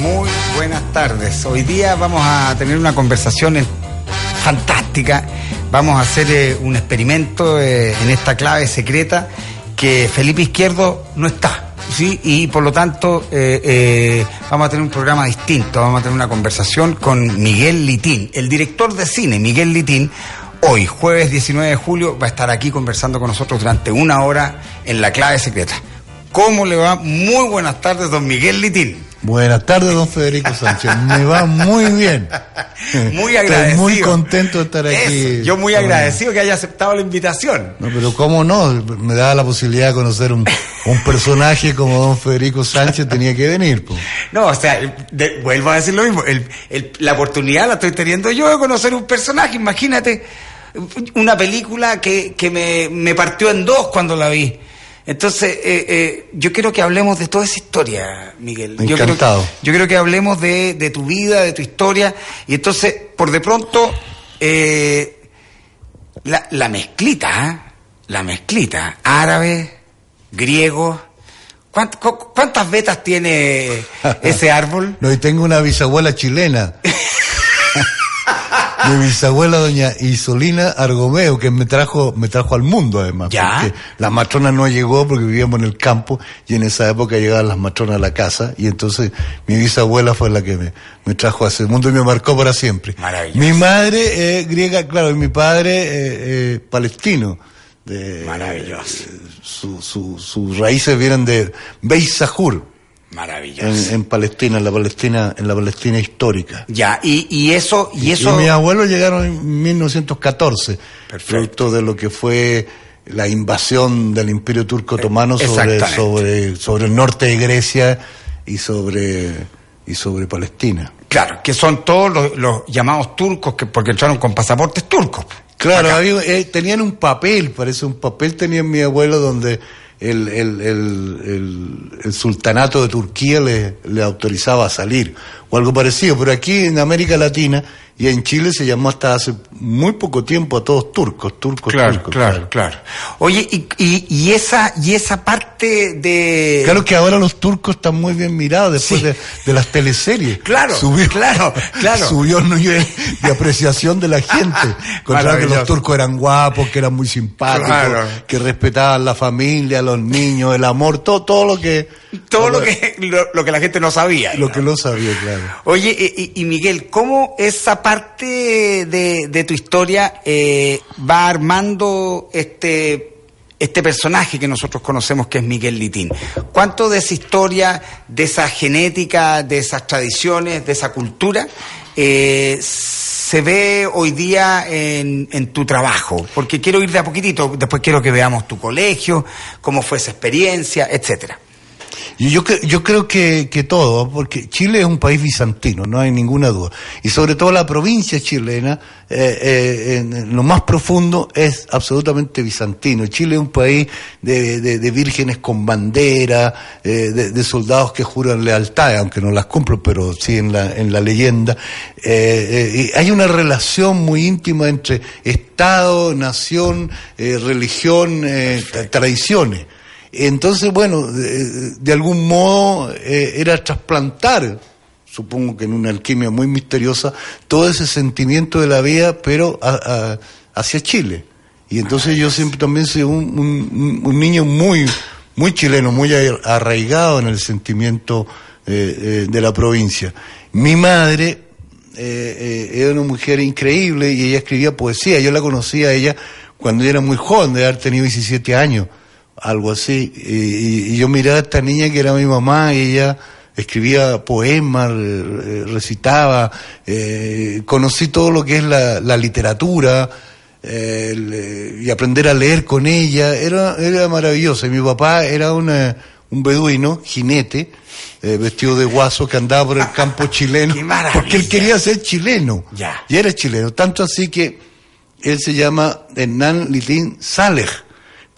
Muy buenas tardes. Hoy día vamos a tener una conversación fantástica. Vamos a hacer eh, un experimento eh, en esta clave secreta que Felipe Izquierdo no está. ¿sí? Y por lo tanto eh, vamos a tener un programa distinto. Vamos a tener una conversación con Miguel Litín, el director de cine, Miguel Litín. Hoy, jueves 19 de julio, va a estar aquí conversando con nosotros durante una hora en la clave secreta. ¿Cómo le va? Muy buenas tardes, don Miguel Litín. Buenas tardes, don Federico Sánchez. Me va muy bien. Muy agradecido. Estoy muy contento de estar aquí. Yo muy agradecido que haya aceptado la invitación. No, pero cómo no, me da la posibilidad de conocer un, un personaje como don Federico Sánchez, tenía que venir. No, o sea, vuelvo a decir lo mismo. la oportunidad la estoy teniendo yo de conocer un personaje. Imagínate una película que, que me, me partió en dos cuando la vi. Entonces, eh, eh, yo quiero que hablemos de toda esa historia, Miguel. Encantado. Yo quiero, que hablemos de, tu vida, de tu historia. Y entonces, por de pronto, eh, la, mezclita, la mezclita, árabe, griego. ¿Cuántas vetas tiene ese árbol? no, y tengo una bisabuela chilena. mi bisabuela doña Isolina Argomeo, que me trajo, me trajo al mundo además. ¿Ya? Porque la matrona no llegó porque vivíamos en el campo y en esa época llegaban las matronas a la casa y entonces mi bisabuela fue la que me, me trajo a ese mundo y me marcó para siempre. Maravilloso. Mi madre griega, claro, y mi padre eh, eh, palestino. De, Maravilloso. sus raíces vienen de Beisahur, Maravilloso. En, Palestina, en la Palestina, en la Palestina histórica. Ya, y, y eso, y eso. mis abuelos llegaron en 1914, Perfecto. de lo que fue la invasión del Imperio Turco Otomano sobre, sobre, sobre el norte de Grecia y sobre, y sobre Palestina. Claro, que son todos los, llamados turcos, que, porque entraron con pasaportes turcos. Claro, eh, tenían un papel, parece un papel tenían mi abuelo donde el, el, el, el, sultanato de Turquía le, le autorizaba a salir, o algo parecido, pero aquí en América Latina y en Chile se llamó hasta hace muy poco tiempo a todos turcos, turcos, claro, turcos. Claro, claro, Oye, y, y, y, esa, y esa parte de... Claro que ahora los turcos están muy bien mirados después de, de, las teleseries. Claro, subió, claro, claro. Subió el nivel de apreciación de la gente. Contra que los turcos eran guapos, que eran muy simpáticos, que respetaban la familia, los niños, el amor, todo, todo lo que... Todo lo, que, lo, que la gente no sabía. Lo que no sabía, claro. Oye, y, y Miguel, ¿cómo esa parte parte de, tu historia eh, va armando este, este personaje que nosotros conocemos que es Miguel Litín. ¿Cuánto de esa historia, de esa genética, de esas tradiciones, de esa cultura, eh, se ve hoy día en, en, tu trabajo? Porque quiero ir de a poquitito, después quiero que veamos tu colegio, cómo fue esa experiencia, etcétera. Yo, yo creo que, que todo, porque Chile es un país bizantino, no hay ninguna duda. Y sobre todo la provincia chilena, eh, eh, lo más profundo, es absolutamente bizantino. Chile es un país de, vírgenes con bandera, eh, de, soldados que juran lealtad, aunque no las cumplo, pero sí en la, en la leyenda. hay una relación muy íntima entre Estado, nación, religión, tradiciones. Entonces, bueno, de, algún modo eh, era trasplantar, supongo que en una alquimia muy misteriosa, todo ese sentimiento de la vida, pero hacia Chile. Y entonces yo siempre también soy un, un, niño muy, muy chileno, muy arraigado en el sentimiento eh, eh, de la provincia. Mi madre era una mujer increíble y ella escribía poesía. Yo la conocía a ella cuando ella era muy joven, de haber tenido 17 años algo así. Y, yo miraba a esta niña que era mi mamá y ella escribía poemas, recitaba, eh, conocí todo lo que es la, literatura, eh, y aprender a leer con ella, era, era maravilloso. Y mi papá era una- un beduino, jinete, eh, vestido de guaso que andaba por el campo chileno, porque él quería ser chileno. Ya. Y era chileno, tanto así que él se llama Hernán Litín Saleh,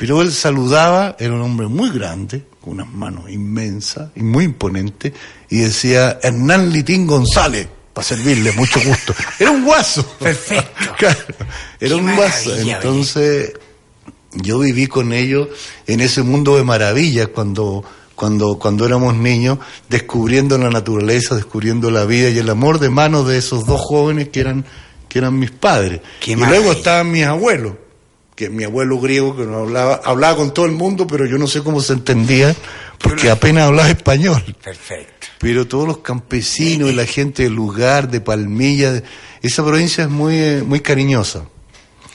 pero él saludaba, era un hombre muy grande, con unas manos inmensas y muy imponentes, y decía Hernán Litín González, para servirle, mucho gusto. Era un guaso. Perfecto. Claro, era Qué un guaso. Entonces, yo viví con ellos en ese mundo de maravillas cuando, cuando, cuando éramos niños, descubriendo la naturaleza, descubriendo la vida y el amor de manos de esos dos jóvenes que eran, que eran mis padres. Qué y maravilla. luego estaban mis abuelos, que mi abuelo griego que no hablaba, hablaba con todo el mundo, pero yo no sé cómo se entendía, porque apenas hablaba español Perfecto. pero todos los campesinos y la gente del lugar, de Palmilla, esa provincia es muy, muy cariñosa.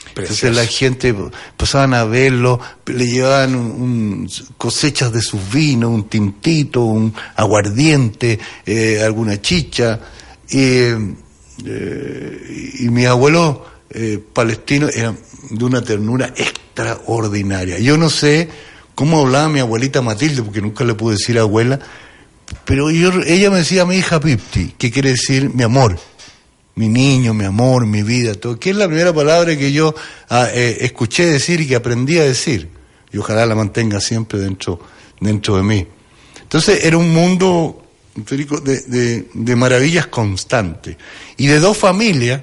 Entonces Precioso. la gente pasaban a verlo, le llevaban un- un- cosechas de sus vinos, un tintito, un aguardiente, eh, alguna chicha. Y, eh, y mis abuelos eh, palestinos eran de una ternura extraordinaria. Yo no sé cómo hablaba mi abuelita Matilde, porque nunca le pude decir abuela, pero ella me decía mi hija Pipti, que quiere decir mi amor, mi niño, mi amor, mi vida, todo, que es la primera palabra que yo ah, eh, escuché decir y que aprendí a decir. Y ojalá la mantenga siempre dentro, dentro de mí. Entonces era un mundo de- de maravillas constantes. Y de dos familias,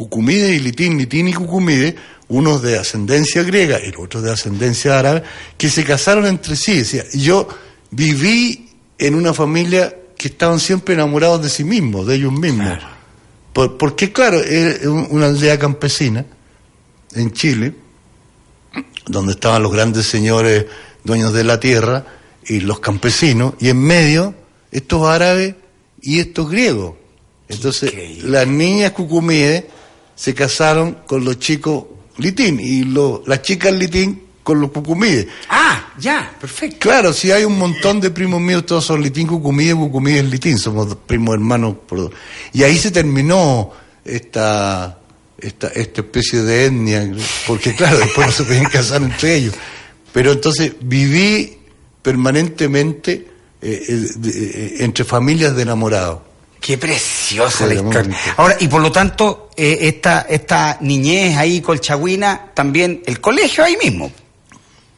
Cucumide y Litín, Litín y Cucumide, unos de ascendencia griega y el otro de ascendencia árabe, que se casaron entre sí. Decía, yo viví en una familia que estaban siempre enamorados de sí mismos, de ellos mismos. Por- porque, claro, es un- una aldea campesina en Chile, donde estaban los grandes señores dueños de la tierra y los campesinos, y en medio estos árabes y estos griegos. Entonces, Increíble. las niñas cucumíes se casaron con los chicos litín y lo- las chicas litín con los cucumíes. Ah, ya, perfecto. Claro, si hay un montón de primos míos, todos son litín, cucumíes, cucumíes, litín, somos primos hermanos. Por. Y ahí se terminó esta, esta, esta especie de etnia, porque claro, después no se podían casar entre ellos. Pero entonces viví permanentemente eh, eh, eh, entre familias de enamorados. Qué preciosa Sí, la historia. Ahora, y por lo tanto, eh, esta, esta niñez ahí colchagüina, también el colegio ahí mismo.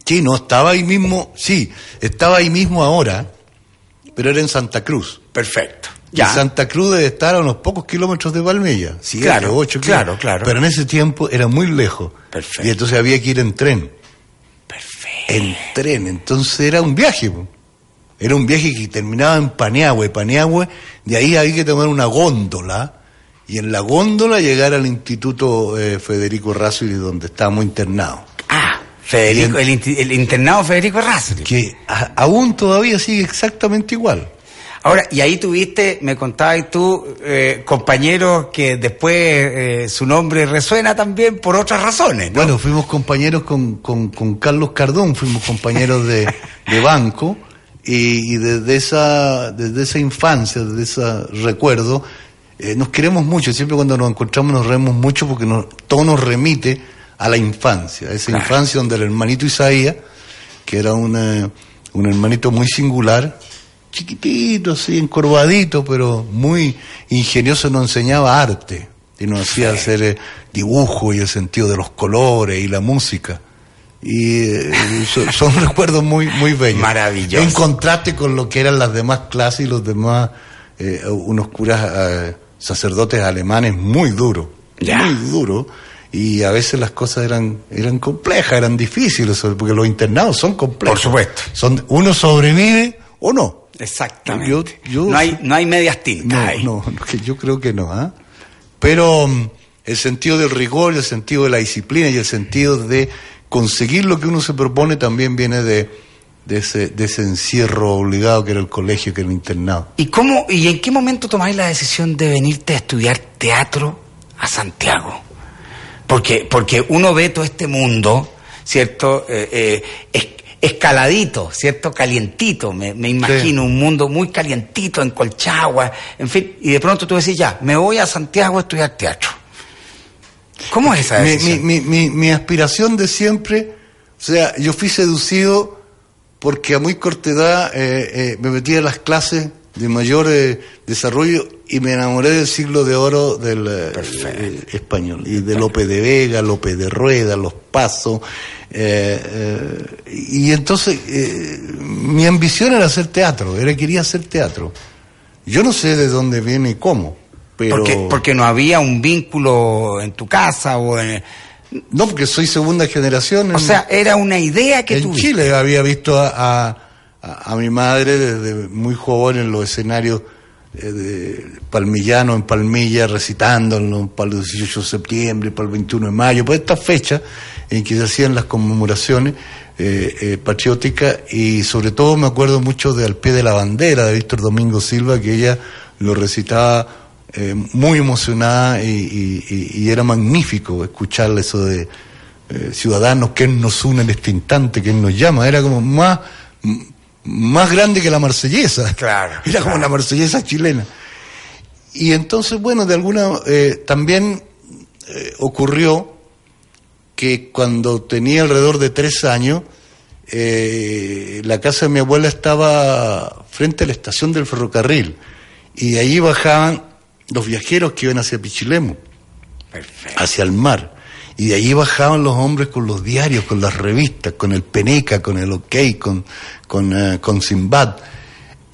Sí, no, estaba ahí mismo, sí, estaba ahí mismo ahora, pero era en Santa Cruz. Perfecto. Y Ya. Santa Cruz debe estar a unos pocos kilómetros de Palmilla. Siete, Claro, ocho claro, kilómetros. claro. Pero en ese tiempo era muy lejos. Perfecto. Y entonces había que ir en tren. Perfecto. En tren. Entonces era un viaje. po. Era un viaje que terminaba en Paniagüe. Paniagüe, de ahí había que tomar una góndola. Y en la góndola llegar al Instituto eh, Federico Razo, donde estábamos internados. Ah, Federico, el, inti- el internado Federico Errázuriz. Que a- aún todavía sigue exactamente igual. Ahora, y ahí tuviste, me contabas tú, eh, compañeros que después eh, su nombre resuena también por otras razones, ¿no? Bueno, fuimos compañeros con, con, con Carlos Cardón, fuimos compañeros de, de banco y, y desde, esa, desde esa infancia, desde ese recuerdo, eh, nos queremos mucho. Siempre cuando nos encontramos nos reímos mucho porque nos- todo nos remite a la infancia, a esa Claro. infancia donde el hermanito Isaías, que era una- un hermanito muy singular, chiquitito, así, encorvadito, pero muy ingenioso, nos enseñaba arte y nos hacía hacer eh, dibujo y el sentido de los colores y la música. Y eh, so- son, recuerdos muy, muy bellos. Maravilloso. En contraste con lo que eran las demás clases y los demás, eh, unos curas eh, sacerdotes alemanes muy duros, Ya. muy duros. Y a veces las cosas eran, eran complejas, eran difíciles, porque los internados son complejos. Por supuesto. Son, uno sobrevive o no. Exactamente. Yo- yo- no, hay, no hay medias tintas No, no, yo creo que no. ¿ah? Pero mm, el sentido del rigor, el sentido de la disciplina y el sentido de conseguir lo que uno se propone también viene de, de, ese, de ese encierro obligado que era el colegio, que era el internado. ¿Y cómo y en qué momento tomáis la decisión de venirte a estudiar teatro a Santiago? Porque, porque uno ve todo este mundo, ¿cierto? Eh, eh, es- escaladito, ¿cierto? Calientito, me, me imagino, un mundo muy calientito, en Colchagua, en fin, y de pronto tú decís, ya, me voy a Santiago a estudiar teatro. ¿Cómo es esa Mi, decisión? mi, mi, mi aspiración de siempre, o sea, yo fui seducido porque a muy corta edad eh, eh, me metí a las clases de mayor eh, desarrollo y me enamoré del siglo de oro del eh, español y de Lope de Vega, Lope de Rueda, Los Pasos. y entonces mi ambición era hacer teatro, era quería hacer teatro. Yo no sé de dónde viene y cómo, pero Porque, porque no había un vínculo en tu casa o en... no porque soy segunda generación. O en- sea, era una idea que en tuviste. Chile había visto a, a, mi madre desde muy joven en los escenarios eh, de Palmillano, en Palmilla, recitando en los- para el 18 de septiembre, para el 21 de mayo, para estas fechas en que se hacían las conmemoraciones eh, eh, patrióticas y sobre todo me acuerdo mucho de Al pie de la bandera de Víctor Domingo Silva, que ella lo recitaba eh, muy emocionada y, y- y- y era magnífico escucharle eso de eh, ciudadanos, que nos une en este instante, que nos llama, era como más, más grande que la marsellesa. Claro, Era como la marsellesa chilena. Y entonces, bueno, de alguna, eh, también ocurrió que cuando tenía alrededor de tres años, la casa de mi abuela estaba frente a la estación del ferrocarril y ahí bajaban los viajeros que iban hacia Pichilemu Perfecto. hacia el mar. Y de allí bajaban los hombres con los diarios, con las revistas, con el Peneca, con el OK, con, con, eh, con Simbad.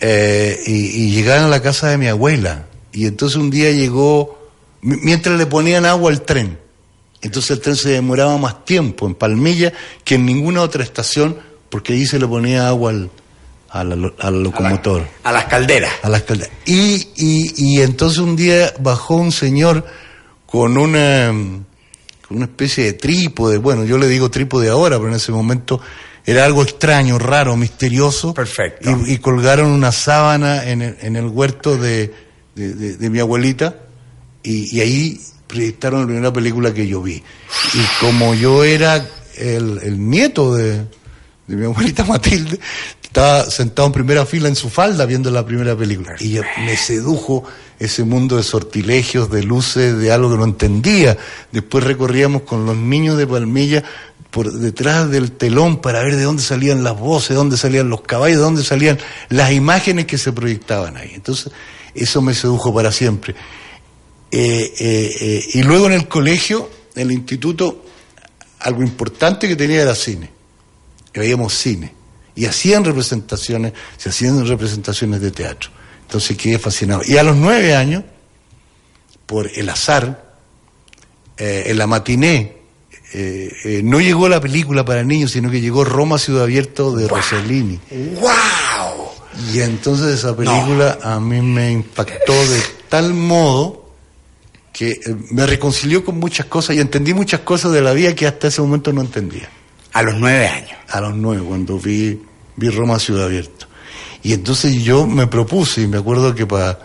Eh, y, y llegaban a la casa de mi abuela. Y entonces un día llegó, mi- mientras le ponían agua al tren. Entonces el tren se demoraba más tiempo en Palmilla que en ninguna otra estación, porque allí se le ponía agua al, al, al A la- locomotor A las calderas. a las calderas. Y, y, y entonces un día bajó un señor con una, con una especie de trípode, bueno, yo le digo trípode ahora, pero en ese momento era algo extraño, raro, misterioso. Perfecto. Y, y colgaron una sábana en el, en el huerto de, de, de- de mi abuelita y, y ahí proyectaron la primera película que yo vi. Y como yo era el, el nieto de, de mi abuelita Matilde, estaba sentado en primera fila en su falda viendo la primera película. Y me sedujo ese mundo de sortilegios, de luces, de algo que no entendía. Después recorríamos con los niños de Palmilla por detrás del telón para ver de dónde salían las voces, de dónde salían los caballos, de dónde salían las imágenes que se proyectaban ahí. Entonces, eso me sedujo para siempre. Eh, eh, eh, y luego en el colegio, en el instituto, algo importante que tenía era cine. Veíamos cine. Y hacían representaciones, se hacían representaciones de teatro. Entonces quedé fascinado. Y a los nueve años, por el azar, eh, en la matiné, eh, eh, no llegó la película para niños, sino que llegó Roma Ciudad Abierto de Rossellini. ¡Wow! Y entonces esa película a mí me impactó de tal modo que eh, me reconcilió con muchas cosas y entendí muchas cosas de la vida que hasta ese momento no entendía. A los nueve años. A los nueve, cuando vi, vi Roma Ciudad Abierto. Y entonces yo me propuse, y me acuerdo que para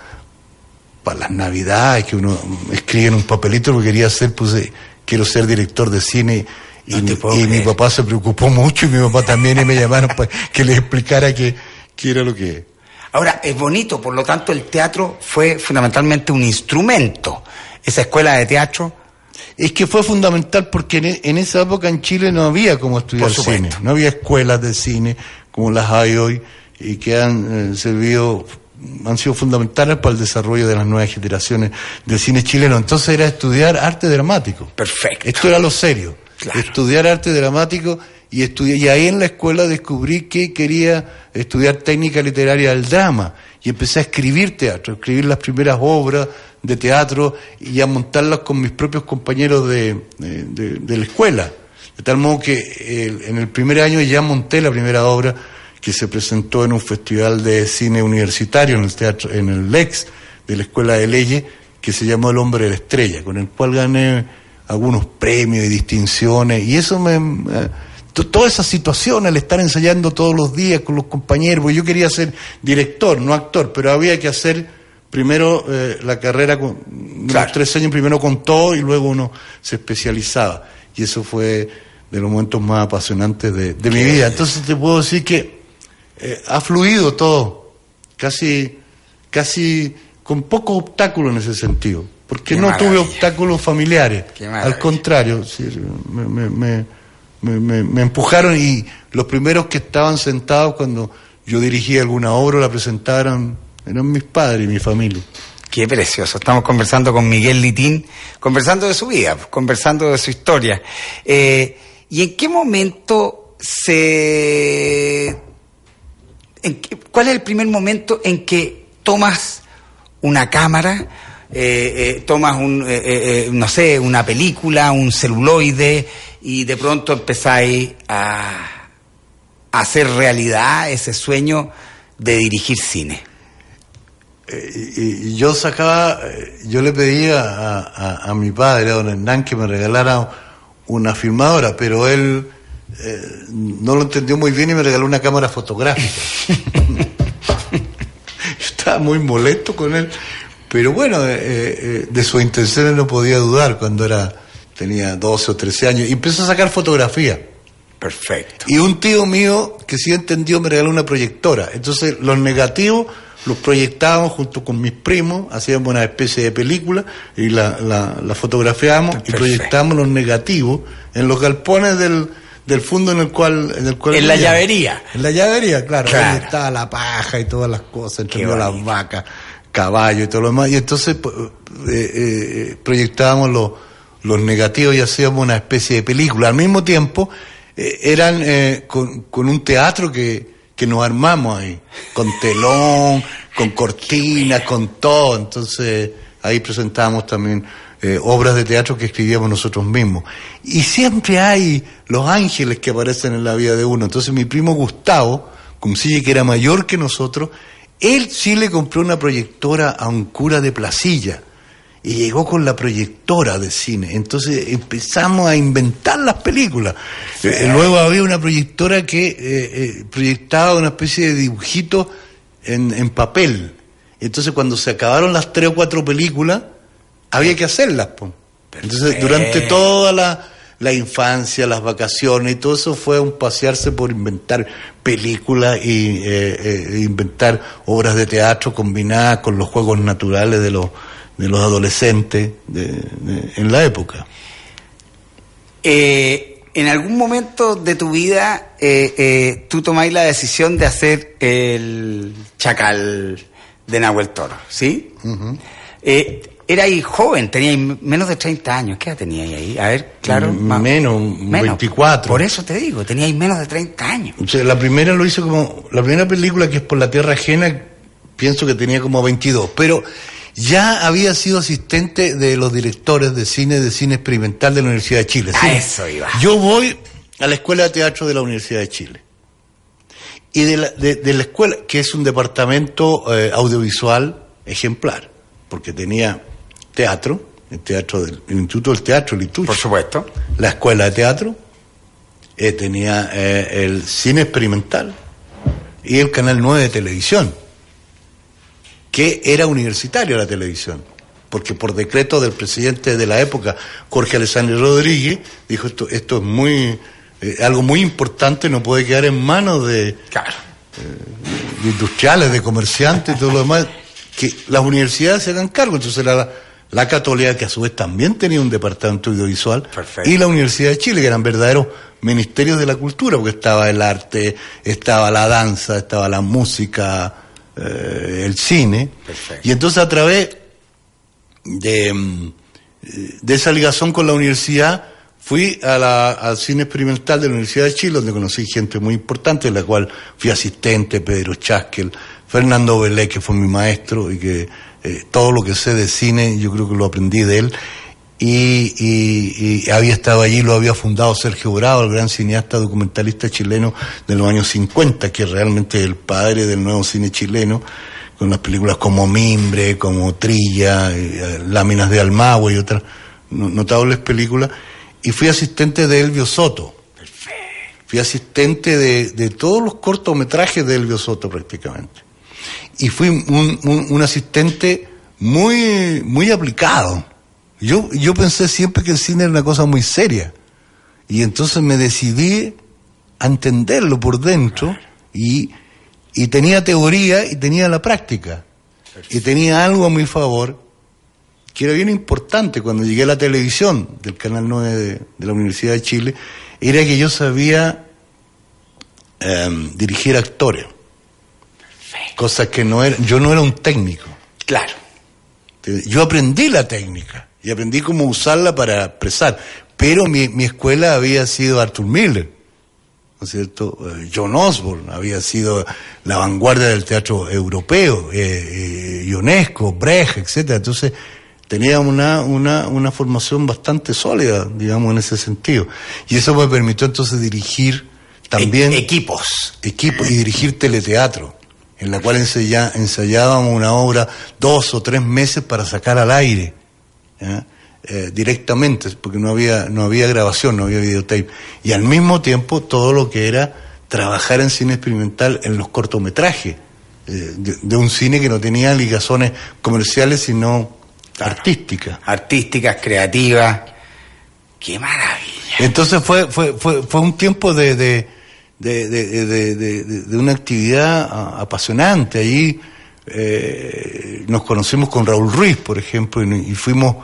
las navidades, que uno escribe en un papelito lo que quería hacer, puse, quiero ser director de cine. Y, No mi, y papá se preocupó mucho y mi papá también y me llamaron para que les explicara qué qué era lo que... Ahora, es bonito, por lo tanto, el teatro fue fundamentalmente un instrumento. Esa escuela de teatro, Es que fue fundamental porque en, e- en esa época en Chile no había como estudiar cine, no había escuelas de cine como las hay hoy y que han eh, servido, han sido fundamentales para el desarrollo de las nuevas generaciones del cine chileno. Entonces era estudiar arte dramático. perfecto. Esto era lo serio. Claro. Estudiar arte dramático y estudiar, y ahí en la escuela descubrí que quería estudiar técnica literaria del drama y empecé a escribir teatro, a escribir las primeras obras de teatro y a montarlas con mis propios compañeros de, de- de- de la escuela. De tal modo que eh, en el primer año ya monté la primera obra que se presentó en un festival de cine universitario en el teatro, en el Lex de la Escuela de Leyes, que se llamó El Hombre de la Estrella, con el cual gané algunos premios y distinciones, y eso me... eh, to- Todas esas situaciones, el estar ensayando todos los días con los compañeros, porque yo quería ser director, no actor, pero había que hacer primero eh, la carrera, con, Claro. los tres años primero con todo y luego uno se especializaba. Y eso fue de los momentos más apasionantes de, de mi vida. Entonces te puedo decir que eh, ha fluido todo, casi, casi con poco obstáculo en ese sentido, porque Qué no tuve obstáculos familiares. Al contrario, sí, me, me- me- me- me- me empujaron y los primeros que estaban sentados cuando yo dirigía alguna obra o la presentaron eran mis padres y mi familia. Qué precioso. Estamos conversando con Miguel Litín, conversando de su vida, conversando de su historia. Eh, ¿Y en qué momento se... en qué- ¿Cuál es el primer momento en que tomas una cámara, eh, eh, tomas un, eh, no sé, una película, un celuloide y de pronto empezáis a hacer realidad ese sueño de dirigir cine? Y, y yo sacaba, eh, yo le pedía a, a- a mi padre, a don Hernán, que me regalara una filmadora, pero él eh, no lo entendió muy bien y me regaló una cámara fotográfica. estaba muy molesto con él, pero bueno, eh, eh, de sus intenciones no podía dudar cuando era tenía 12 o 13 años y empezó a sacar fotografía. Perfecto. Y un tío mío que sí entendió me regaló una proyectora. Entonces los negativos los proyectábamos junto con mis primos, hacíamos una especie de película y la, la, la fotografiábamos y proyectábamos los negativos en los galpones del, del fondo en el cual... En, el cual En la llavería. En la llavería, claro. Claro. Ahí estaba la paja y todas las cosas, entre las vacas, caballos y todo lo demás. Y entonces pues, eh, eh, proyectábamos los, los negativos y hacíamos una especie de película. Al mismo tiempo, eh, eran eh, con, con un teatro que, que nos armamos ahí, con telón, con cortinas, con todo. Entonces, ahí presentábamos también eh, obras de teatro que escribíamos nosotros mismos. Y siempre hay los ángeles que aparecen en la vida de uno. Entonces, mi primo Gustavo, como sigue que era mayor que nosotros, él sí le compró una proyectora a un cura de Placilla y llegó con la proyectora de cine. Entonces empezamos a inventar las películas. Eh, luego había una proyectora que eh, eh, proyectaba una especie de dibujito en, en papel. Entonces cuando se acabaron las tres o cuatro películas, había que hacerlas. po. Entonces durante toda la, la infancia, las vacaciones y todo eso fue un pasearse por inventar películas y inventar obras de teatro combinadas con los juegos naturales de los de los adolescentes de- de- en la época. Eh, en algún momento de tu vida, eh, eh, tú tomáis la decisión de hacer el chacal de Nahuel Toro, ¿sí? Eh, erais joven, teníais menos de 30 años. ¿Qué edad teníais ahí? A ver, claro. M- más- menos, 24. Por eso te digo, teníais menos de 30 años. O sea, la primera lo hizo como, la primera película que es por la tierra ajena, pienso que tenía como 22, pero ya había sido asistente de los directores de cine, de cine experimental de la Universidad de Chile. A Sí. eso iba. Yo voy a la Escuela de Teatro de la Universidad de Chile. Y de la, de, de la escuela, que es un departamento eh, audiovisual ejemplar, porque tenía teatro, el teatro del el Instituto del Teatro, el ITUCH, Por supuesto. la escuela de teatro, eh, tenía eh, el cine experimental y el canal 9 de televisión, que era universitario la televisión, porque por decreto del presidente de la época, Jorge Alessandro Rodríguez, dijo esto, esto es muy eh, algo muy importante, no puede quedar en manos de, Claro. de industriales, de comerciantes y todo lo demás, que las universidades se hagan cargo. Entonces era la, la Católica, que a su vez también tenía un departamento audiovisual, Perfecto. y la Universidad de Chile, que eran verdaderos ministerios de la cultura, porque estaba el arte, estaba la danza, estaba la música, eh, el cine. Perfecto. Y entonces a través de, mm, de esa ligación con la universidad, fui a la- al cine experimental de la Universidad de Chile, donde conocí gente muy importante, de la cual fui asistente, Pedro Chaskel, Fernando Belé, que fue mi maestro, y que eh, todo lo que sé de cine, yo creo que lo aprendí de él. Y, y- y había estado allí, lo había fundado Sergio Bravo, el gran cineasta documentalista chileno de los años 50, que realmente es el padre del nuevo cine chileno, con las películas como Mimbre, como Trilla, eh, Láminas de Almagua y otras no- notables películas. Y fui asistente de Elvio Soto. Fui asistente de, de todos los cortometrajes de Elvio Soto prácticamente. Y fui un, un- un asistente muy, muy aplicado. Yo, yo pensé siempre que el cine era una cosa muy seria. Y entonces me decidí a entenderlo por dentro y, y tenía teoría y tenía la práctica. Y tenía algo a mi favor que era bien importante cuando llegué a la televisión del Canal 9 de, de la Universidad de Chile, era que yo sabía em, dirigir actores. Cosa que no era, yo no era un técnico. Claro. Yo aprendí la técnica y aprendí cómo usarla para expresar, pero mi, mi escuela había sido Arthur Miller, ¿no es cierto? Eh, John Osborne había sido la vanguardia del teatro europeo, eh, eh, Ionesco, Brecht, etcétera. Entonces tenía una, una, una formación bastante sólida, digamos, en ese sentido. Y eso me permitió entonces dirigir también... E- equipos. Equipos y dirigir teleteatro, en la cual ensayábamos una obra dos o tres meses para sacar al aire. Eh, directamente, porque no había, no había grabación, no había videotape. Y al mismo tiempo todo lo que era trabajar en cine experimental en los cortometrajes, eh, de, de un cine que no tenía ligazones comerciales, sino Claro. artísticas. Artísticas, creativas. ¡Qué maravilla! Entonces fue, fue, fue, fue un tiempo de, de, de, una actividad apasionante. Allí eh, nos conocimos con Raúl Ruiz, por ejemplo, y, y fuimos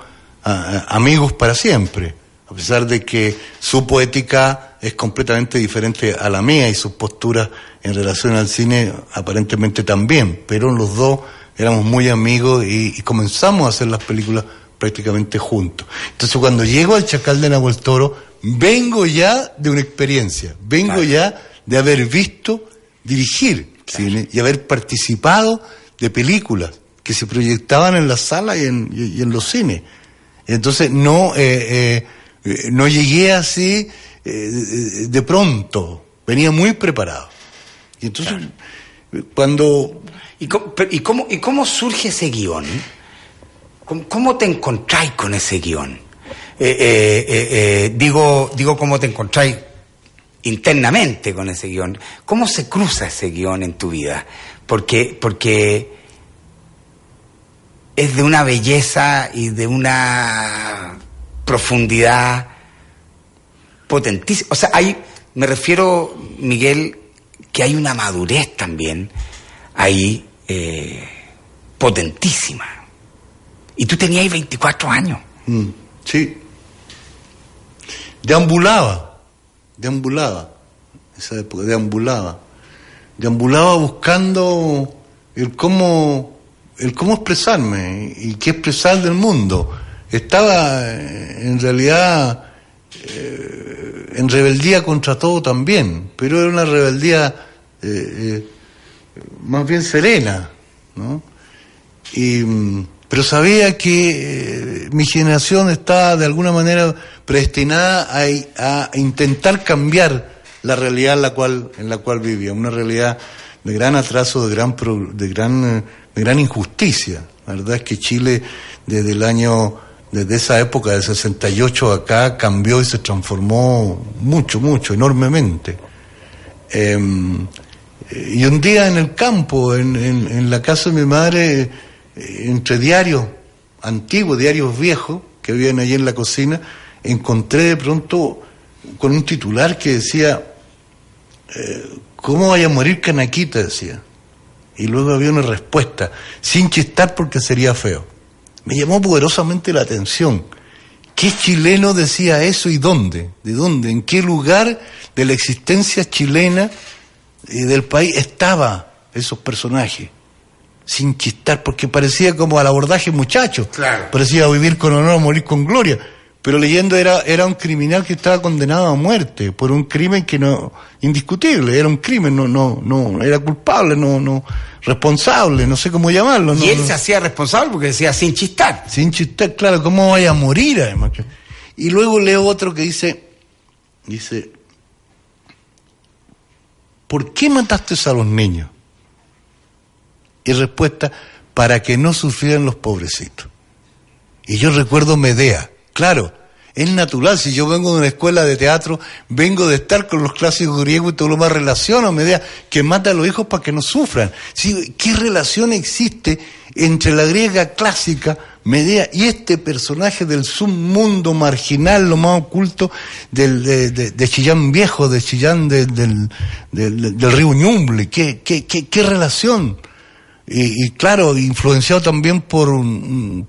ah, amigos para siempre, a pesar de que su poética es completamente diferente a la mía y sus posturas en relación al cine aparentemente también, pero los dos éramos muy amigos y, y comenzamos a hacer las películas prácticamente juntos. Entonces cuando llego al Chacal de Nahuel Toro, vengo ya de una experiencia, vengo Claro. ya de haber visto dirigir cine y haber participado de películas que se proyectaban en la sala y en, y- y en los cines. Entonces no, eh, eh, eh, no llegué así eh, de, pronto, venía muy preparado. Y entonces, cuando ¿Y cómo, y cómo, y cómo surge ese guion? ¿Cómo, cómo te encontráis con ese guion? Eh, eh, eh, eh, digo, digo, ¿cómo te encontráis internamente con ese guion? ¿Cómo se cruza ese guion en tu vida? Porque, porque es de una belleza y de una profundidad potentísima. O sea, hay, me refiero, Miguel, que hay una madurez también ahí eh, potentísima. Y tú tenías 24 años. Mm, sí. Deambulaba, deambulaba, esa época, deambulaba. Deambulaba buscando el cómo, el cómo expresarme y qué expresar del mundo. Estaba eh, en realidad eh, en rebeldía contra todo también, pero era una rebeldía eh, más bien serena, ¿no? Y, pero sabía que mi generación está de alguna manera predestinada a intentar cambiar la realidad en la cual, en la cual vivía, una realidad de gran atraso, de gran, de gran, eh, de gran injusticia. La verdad es que Chile desde el año, desde esa época del 68 acá cambió y se transformó mucho, mucho, enormemente. Em, y un día en el campo, en, en- en la casa de mi madre, eh, entre diarios antiguos, diarios viejos, que habían allí en la cocina, encontré de pronto con un titular que decía, eh, ¿cómo vaya a morir Canaquita? decía. Y luego había una respuesta, sin chistar porque sería feo. Me llamó poderosamente la atención. ¿Qué chileno decía eso y dónde? ¿De dónde? ¿En qué lugar de la existencia chilena y del país estaba esos personajes? Sin chistar, porque parecía como al abordaje muchacho. Claro. Parecía vivir con honor, morir con gloria. Pero leyendo era, era un criminal que estaba condenado a muerte por un crimen que no, indiscutible, era un crimen, no, no, no, era culpable, no, no, responsable, no sé cómo llamarlo. no, y él no. se hacía responsable porque decía sin chistar. Sin chistar, claro, ¿cómo vaya a morir además? Y luego leo otro que dice, dice, ¿por qué mataste a los niños? Y respuesta, para que no sufrieran los pobrecitos. Y yo recuerdo Medea, claro, es natural, si yo vengo de una escuela de teatro, vengo de estar con los clásicos griegos y todo lo más relaciono Medea, que mata a los hijos para que no sufran. ¿Qué relación existe entre la griega clásica, Medea, y este personaje del submundo marginal, lo más oculto del, de, Chillán Viejo, de Chillán de- del, del- río Ñumble? ¿Qué, relación? y, claro, influenciado también por,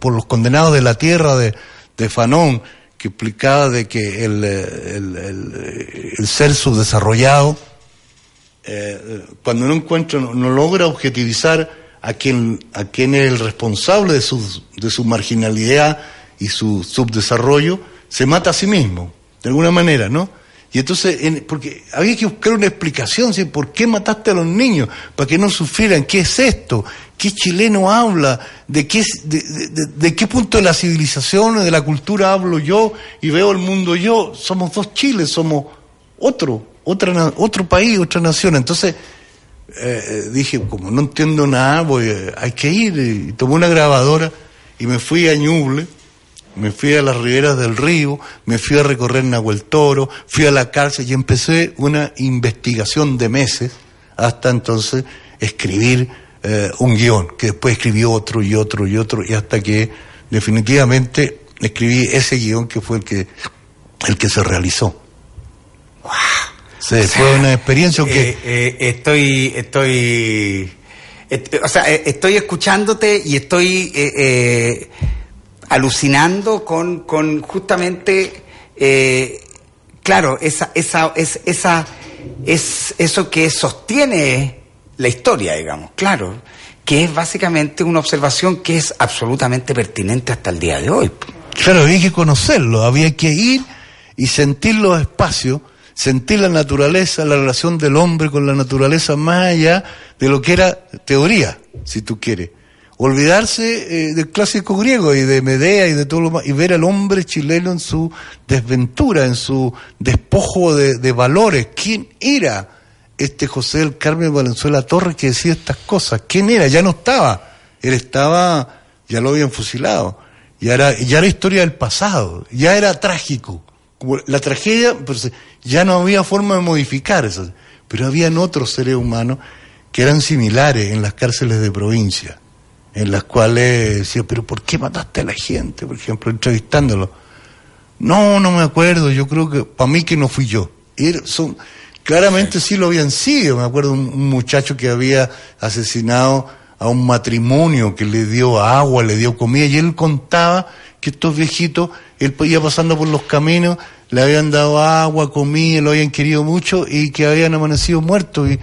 por los condenados de la tierra de, de Fanon, que explicaba de que el, el, el, ser subdesarrollado, eh, cuando no encuentra, no, logra objetivizar a quien, a quien es el responsable de su, de su marginalidad y su subdesarrollo, se mata a sí mismo, de alguna manera, ¿no? Y entonces, porque había que buscar una explicación, ¿sí? ¿por qué mataste a los niños? Para que no sufrieran, ¿qué es esto? ¿Qué chileno habla? ¿De qué, de, qué punto de la civilización de la cultura hablo yo y veo el mundo yo? Somos dos Chiles, somos otro, otra, otro país, otra nación. Entonces, eh, dije, como no entiendo nada, voy, eh, hay que ir. Y tomé una grabadora y me fui a Ñuble me fui a las riberas del río, me fui a recorrer Nahuel Toro, fui a la cárcel y empecé una investigación de meses hasta entonces escribir eh, un guion, que después escribí otro y otro y otro, y hasta que definitivamente escribí ese guion que fue el que, el que se realizó. fue una experiencia que... Eh, eh, estoy, estoy, o sea, estoy escuchándote y estoy alucinando con, con justamente, eh, claro, esa, esa, es, esa, es eso que sostiene la historia, digamos, claro, que es básicamente una observación que es absolutamente pertinente hasta el día de hoy. Claro, había que conocerlo, había que ir y sentir los espacios, sentir la naturaleza, la relación del hombre con la naturaleza más allá de lo que era teoría, si tú quieres olvidarse eh, del clásico griego y de Medea y de todo lo más, y ver al hombre chileno en su desventura, en su despojo de, valores. ¿Quién era este José del Carmen Valenzuela Torres que decía estas cosas? ¿Quién era? Ya no estaba. Él estaba, ya lo habían fusilado. Ya era, ya era historia del pasado. Ya era trágico. La tragedia, pues, ya no había forma de modificar eso. Pero habían otros seres humanos que eran similares en las cárceles de provincia en las cuales decía, pero ¿por qué mataste a la gente? Por ejemplo, entrevistándolo. No, no me acuerdo, yo creo que, para mí que no fui yo. son, claramente sí lo habían sido, me acuerdo un, un, muchacho que había asesinado a un matrimonio que le dio agua, le dio comida, y él contaba que estos viejitos, él iba pasando por los caminos, le habían dado agua, comida, lo habían querido mucho y que habían amanecido muertos y,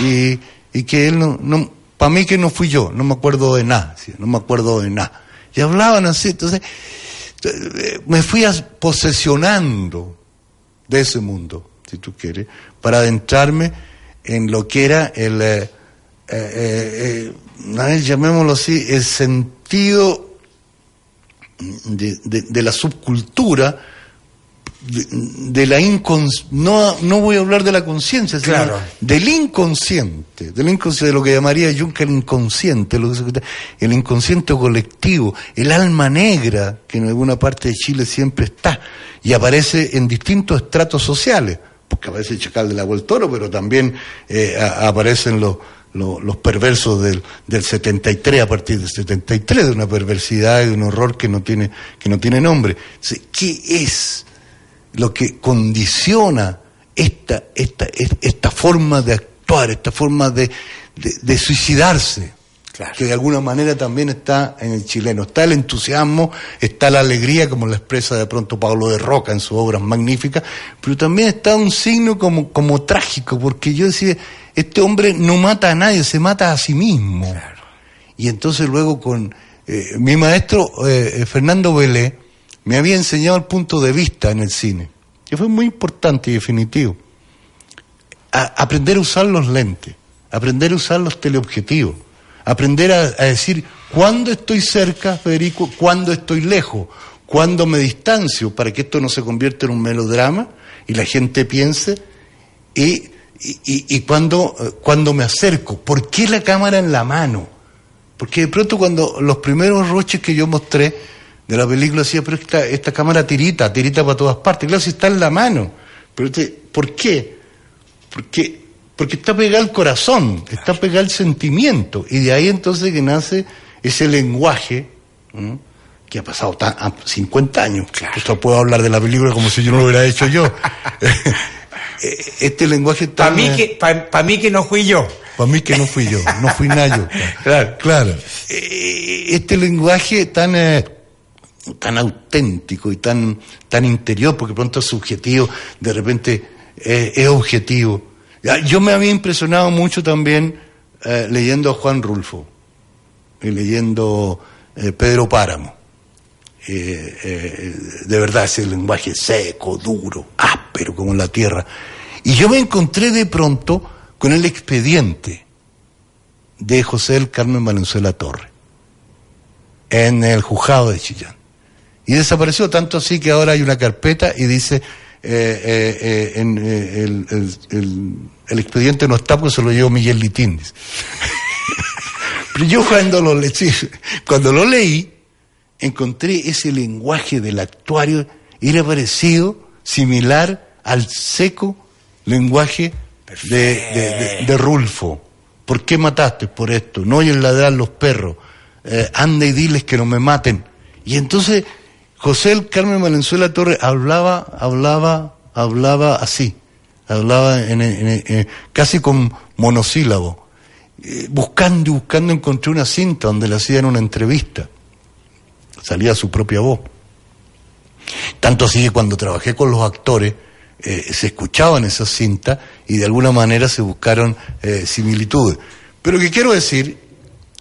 y, y que él no, no para mí que no fui yo, no me acuerdo de nada, no me acuerdo de nada. Y hablaban así, entonces eh, me fui posesionando de ese mundo, si tú quieres, para adentrarme en lo que era el, eh, eh, llamémoslo así, el sentido de la subcultura de, la incons no, no voy a hablar de la conciencia, sino del inconsciente, del inconsciente, de lo que llamaría Juncker el inconsciente, lo que el inconsciente colectivo, el alma negra, que en alguna parte de Chile siempre está, y aparece en distintos estratos sociales, porque aparece el chacal del agua toro, pero también eh, aparecen los, los, perversos del, del 73 a partir del 73, de una perversidad y de un horror que no tiene, que no tiene nombre. ¿Qué es? Lo que condiciona esta, esta, esta forma de actuar, esta forma de, de, suicidarse, que de alguna manera también está en el chileno. Está el entusiasmo, está la alegría, como la expresa de pronto Pablo de Roca en sus obras magníficas, pero también está un signo como, como trágico, porque yo decía, este hombre no mata a nadie, se mata a sí mismo. Y entonces luego con eh, mi maestro eh, eh, Fernando Vélez, me había enseñado el punto de vista en el cine, que fue muy importante y definitivo. aprender a usar los lentes, aprender a usar los teleobjetivos, aprender a, decir cuándo estoy cerca, Federico, cuándo estoy lejos, cuándo me distancio, para que esto no se convierta en un melodrama y la gente piense, y, y, cuándo, cuando me acerco, ¿por qué la cámara en la mano? Porque de pronto cuando los primeros roches que yo mostré, de la película decía, pero esta, esta cámara tirita, tirita para todas partes. Claro, si está en la mano. Pero este, ¿por qué? Porque, porque está pegado al corazón, está pegado al sentimiento. Y de ahí entonces que nace ese lenguaje que ha pasado a 50 años. Claro. Esto puedo hablar de la película como si yo no lo hubiera hecho yo. este lenguaje Para mí, que, para mí que no fui yo. Para mí que no fui yo, no fui Nayo. Claro, claro. Eh, este lenguaje tan, eh, tan auténtico y tan, tan interior, porque pronto es subjetivo, de repente eh, es objetivo. Yo me había impresionado mucho también leyendo a Juan Rulfo y leyendo Pedro Páramo. de verdad, ese lenguaje seco, duro, áspero como la tierra. Y yo me encontré de pronto con el expediente de José el Carmen Valenzuela Torre en el juzgado de Chillán. Y desapareció tanto así que ahora hay una carpeta y dice, eh, eh, eh, en, el, expediente no está porque se lo llevó Miguel Litín. Pero yo cuando lo, leí, cuando lo leí, encontré ese lenguaje del actuario, era parecido, similar al seco lenguaje de, de, Rulfo. ¿Por qué mataste? Por esto. No oyen ladrar los perros. Eh, anda y diles que no me maten. Y entonces José el Carmen Valenzuela Torres hablaba, hablaba, hablaba así. Hablaba casi con monosílabo. Eh, buscando y buscando encontré una cinta donde le hacían una entrevista. Salía su propia voz. Tanto así que cuando trabajé con los actores, eh, se escuchaban esas cintas y de alguna manera se buscaron eh, similitudes. Pero lo que quiero decir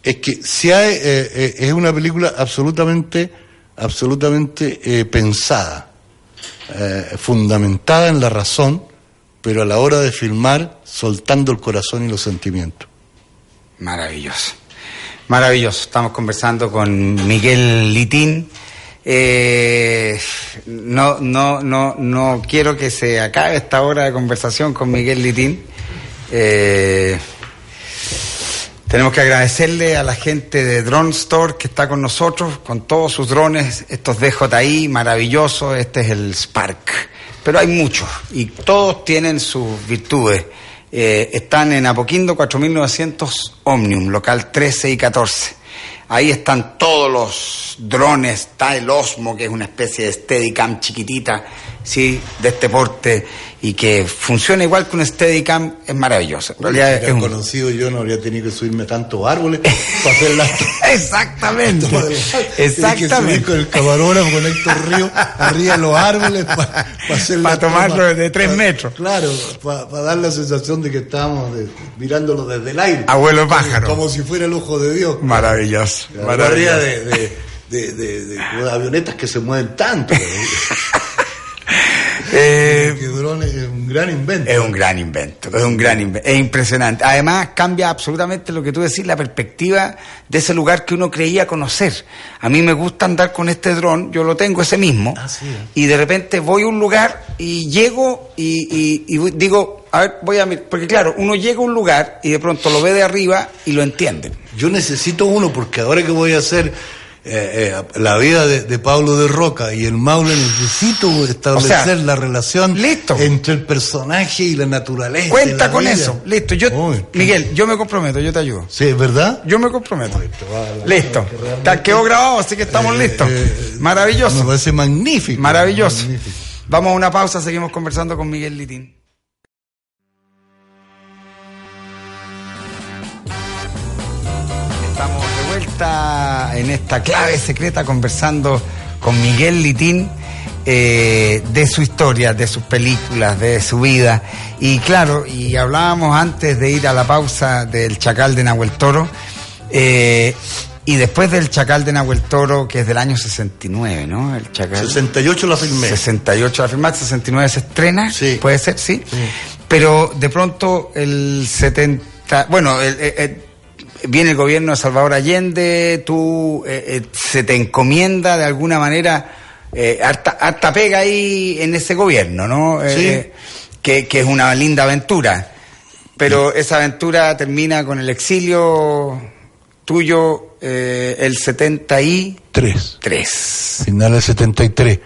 es que si hay, es una película absolutamente, absolutamente pensada, fundamentada en la razón, pero a la hora de filmar soltando el corazón y los sentimientos. Maravilloso. Maravilloso. Estamos conversando con Miguel Litín eh, no, no, no, no quiero que se acabe esta hora de conversación con Miguel Litín. Eh, tenemos que agradecerle a la gente de Drone Store que está con nosotros, con todos sus drones, estos DJI maravillosos, este es el Spark. Pero hay muchos y todos tienen sus virtudes. Eh, están en Apoquindo 4900 Omnium, local 13 y 14. Ahí están todos los drones, está el Osmo, que es una especie de Steadicam chiquitita, ¿sí? de este porte, y que funciona igual que un Steadicam, es maravilloso. En realidad, es un... conocido yo no habría tenido que subirme tantos árboles para hacer la... Exactamente. Exactamente. Que subir con el camarógrafo con Héctor Río arriba de los árboles para hacer Para tomarlo de tres metros. Claro, para dar la sensación de que estábamos mirándolo desde el aire. Abuelo pájaro. Como si fuera el ojo de Dios. Maravilloso. Maravilloso. de, de, de, de, avionetas que se mueven tanto. Eh, es un gran invento. Es un gran invento, es un gran invento, es impresionante. Además cambia absolutamente lo que tú decís, la perspectiva de ese lugar que uno creía conocer. A mí me gusta andar con este dron, yo lo tengo ese mismo, ah, y de repente voy a un lugar y llego y, digo, a ver, voy a mirar, porque claro, uno llega a un lugar y de pronto lo ve de arriba y lo entiende. Yo necesito uno porque ahora que voy a hacer eh, eh, la vida de, Pablo de Roca y el Maule necesito establecer la relación entre el personaje y la naturaleza. Cuenta con eso, listo. Yo, Miguel, yo me comprometo, yo te ayudo. Sí, ¿verdad? Yo me comprometo. listo. quedó grabado, así que estamos eh, listos. Maravilloso. Me parece magnífico. Maravilloso. Vamos a una pausa, seguimos conversando con Miguel Litín. En esta clave secreta conversando con Miguel Litín eh, de su historia, de sus películas, de su vida. Y claro, y hablábamos antes de ir a la pausa del Chacal de Nahuel Toro. Eh, y después del Chacal de Nahuel Toro, que es del año 69, ¿no? El Chacal. 68 la filmé. 68 la filmé, 69 se estrena. Sí. Puede ser, sí. Pero de pronto el 70. Bueno, el viene el gobierno de Salvador Allende, tú eh, eh, se te encomienda de alguna manera eh, harta, pega ahí en ese gobierno, ¿no? Sí. Que, es una linda aventura. Pero esa aventura termina con el exilio tuyo el 73. Tres. Final del 73.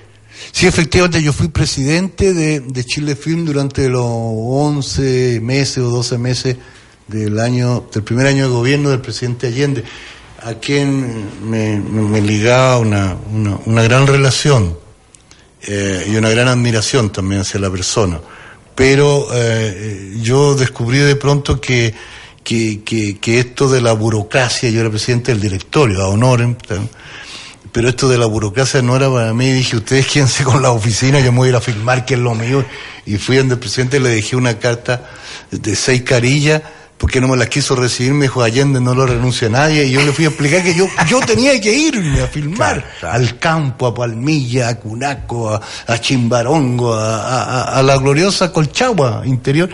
Sí, efectivamente, yo fui presidente de, de Chile Film durante los 11 meses o 12 meses del año, del primer año de gobierno del presidente Allende, a quien me, ligaba una, una, gran relación eh, y una gran admiración también hacia la persona. Pero eh, yo descubrí de pronto que, que, que, que esto de la burocracia, yo era presidente del directorio, a honor, pero esto de la burocracia no era para mí, dije, ustedes quédense con la oficina, yo me voy a ir a firmar que es lo mío, y fui donde el presidente le dejé una carta de seis carillas, porque no me las quiso recibir, me dijo Allende no lo renuncia a nadie, y yo le fui a explicar que yo, yo tenía que irme a filmar al campo, a Palmilla, a Cunaco, a, Chimbarongo, a, a, la gloriosa Colchagua interior,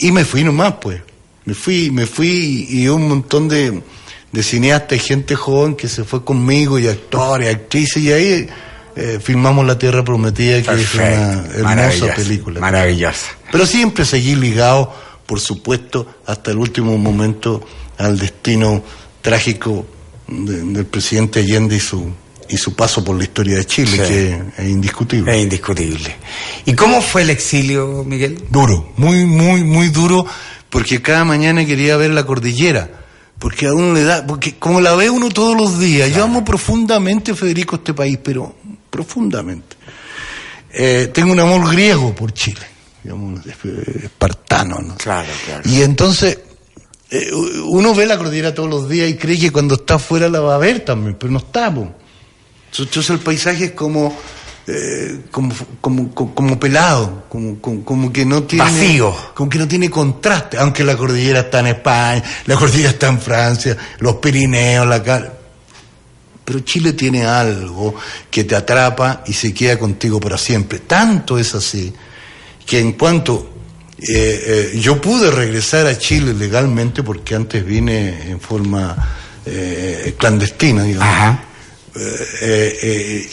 y me fui nomás, pues. Me fui, me fui y un montón de, de cineastas y gente joven que se fue conmigo y actores, actrices y ahí eh, filmamos La Tierra Prometida que es una hermosa película. Maravillosa. Pero siempre seguí ligado, por supuesto, hasta el último momento al destino trágico del presidente Allende y su y su paso por la historia de Chile, que es indiscutible. Es indiscutible. ¿Y cómo fue el exilio, Miguel? Duro, muy, muy, muy duro porque cada mañana quería ver la cordillera, porque a uno le da, porque como la ve uno todos los días, yo amo profundamente, Federico, este país, pero profundamente. Eh, tengo un amor griego por Chile, digamos, espartano, ¿no? Claro, claro. Y entonces, eh, uno ve la cordillera todos los días y cree que cuando está afuera la va a ver también, pero no estamos. Entonces el paisaje es como eh, como, como, como, pelado, como, como, que no tiene. Vacío. Como que no tiene contraste, aunque la cordillera está en España, la cordillera está en Francia, los Pirineos, la cara. Pero Chile tiene algo que te atrapa y se queda contigo para siempre. Tanto es así que en cuanto eh, eh, yo pude regresar a Chile legalmente, porque antes vine en forma clandestina, digamos. Eh, eh,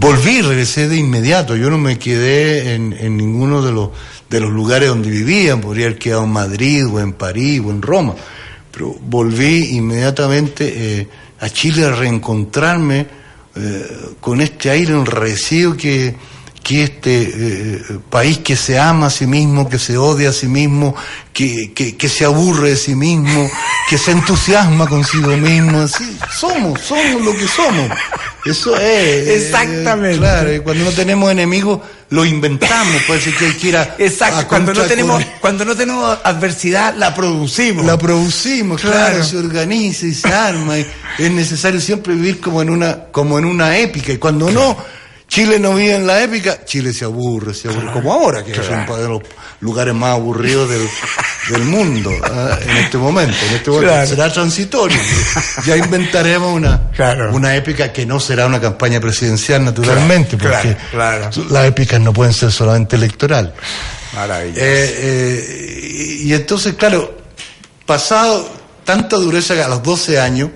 volví, regresé de inmediato. Yo no me quedé en, ninguno de los, de los lugares donde vivía. Podría haber quedado en Madrid o en París o en Roma. Pero volví inmediatamente eh, a Chile a reencontrarme con este aire enrarecido que, que este eh, país que se ama a sí mismo, que se odia a sí mismo, que, que, se aburre de sí mismo, que se entusiasma consigo mismo. Así, somos, somos lo que somos. Eso es. Exactamente. claro, cuando no tenemos enemigos, lo inventamos, puede ser que hay que ir a. Exacto, cuando, no tenemos, cuando no tenemos adversidad, la producimos. La producimos, claro, se organiza y se arma. Y es necesario siempre vivir como en una, como en una épica. Y cuando no Chile no vive en la épica, Chile se aburre, se aburre, como ahora, que es uno de los lugares más aburridos del, mundo ¿ah? en este momento. En este momento será transitorio. Ya inventaremos una, una épica que no será una campaña presidencial, naturalmente, porque las épicas no pueden ser solamente electoral. Maravilloso. Eh, eh, y entonces, claro, pasado tanta dureza que a los 12 años,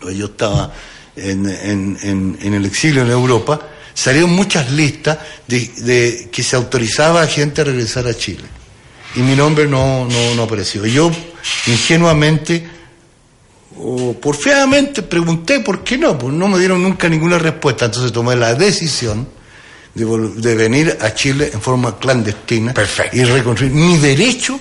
pues yo estaba en, en, en, el exilio en Europa, salieron muchas listas de, que se autorizaba a gente a regresar a Chile. Y mi nombre no, no, no apareció. Yo, ingenuamente, o porfiadamente, pregunté por qué no, pues no me dieron nunca ninguna respuesta. Entonces tomé la decisión de, de venir a Chile en forma clandestina y reconstruir mi derecho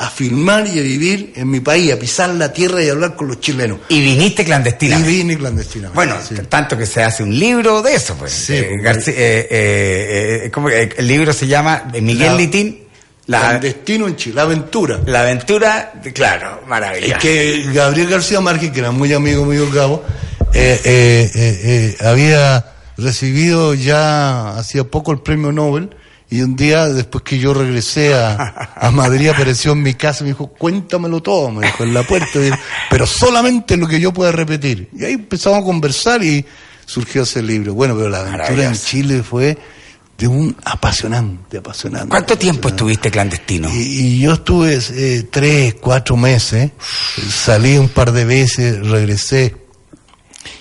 a filmar y a vivir en mi país, a pisar la tierra y a hablar con los chilenos. Y viniste clandestina. Y vine clandestina. Bueno, tanto que se hace un libro de eso, pues. Sí, eh, pues, eh, eh, eh el libro se llama Miguel Litín. La, clandestino en Chile, la aventura. La aventura, claro, maravilloso. Es que Gabriel García Márquez, que era muy amigo mío, Gabo, había recibido ya hacía poco el premio Nobel y un día, después que yo regresé a, Madrid, apareció en mi casa y me dijo, cuéntamelo todo, me dijo en la puerta, pero solamente lo que yo pueda repetir. Y ahí empezamos a conversar y surgió ese libro. Bueno, pero la aventura en Chile fue de un apasionante, apasionante. ¿Cuánto tiempo estuviste clandestino? Y, yo estuve eh, tres, cuatro meses, salí un par de veces, regresé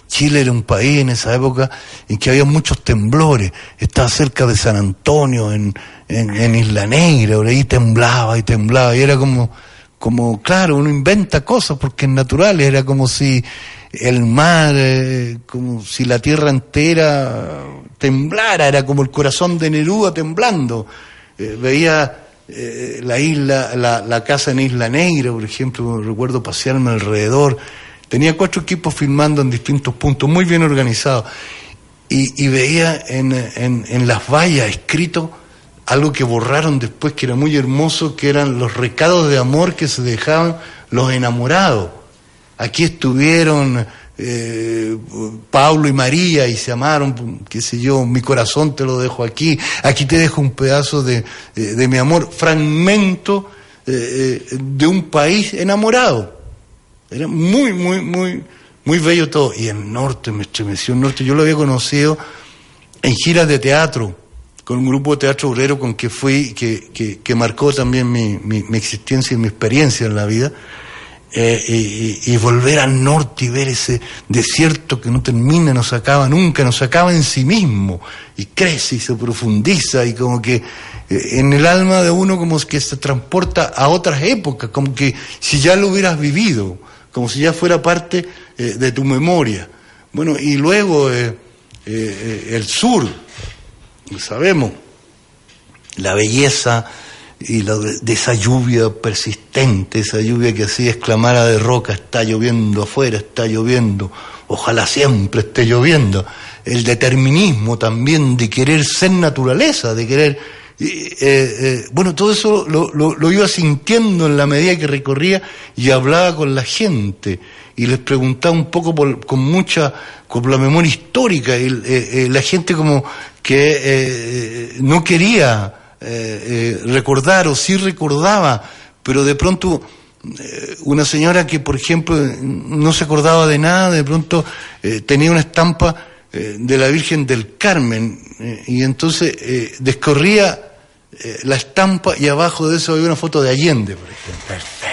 Chile era un país en esa época en que había muchos temblores. Estaba cerca de San Antonio, en, en, Isla Negra, por ahí temblaba y temblaba. Y era como, como, claro, uno inventa cosas porque es natural. Era como si el mar, eh, como si la tierra entera temblara. Era como el corazón de Neruda temblando. Eh, veía eh, la isla, la, la casa en Isla Negra, por ejemplo, recuerdo pasearme alrededor Tenía cuatro equipos filmando en distintos puntos, muy bien organizados. Y, veía en, en, las vallas escrito algo que borraron después que era muy hermoso, que eran los recados de amor que se dejaban los enamorados. Aquí estuvieron eh, Pablo y María y se amaron, qué sé yo, mi corazón te lo dejo aquí, aquí te dejo un pedazo de, eh, de mi amor, fragmento eh, de un país enamorado. Era muy, muy, muy, muy bello todo. Y el norte me estremeció, el norte yo lo había conocido en giras de teatro, con un grupo de teatro obrero con que fui, que, que, que marcó también mi, mi, existencia y mi experiencia en la vida. Eh, y, y, volver al norte y ver ese desierto que no termina, no se acaba nunca, no se acaba en sí mismo y crece y se profundiza y como que eh, en el alma de uno como que se transporta a otras épocas, como que si ya lo hubieras vivido, como si ya fuera parte eh, de tu memoria. Bueno, y luego eh, el sur, sabemos, la belleza y de esa lluvia persistente, esa lluvia que hacía exclamara de roca, está lloviendo afuera, está lloviendo, ojalá siempre esté lloviendo. El determinismo también de querer ser naturaleza, de querer... Eh, eh, bueno, todo eso lo, lo, iba sintiendo en la medida que recorría y hablaba con la gente y les preguntaba un poco por, con mucha, con la memoria histórica, y, eh, la gente como que no quería recordar o sí recordaba, pero de pronto una señora que, por ejemplo, no se acordaba de nada, de pronto tenía una estampa eh, de la Virgen del Carmen y entonces descorría la estampa y abajo de eso había una foto de Allende, por ejemplo. Perfecto.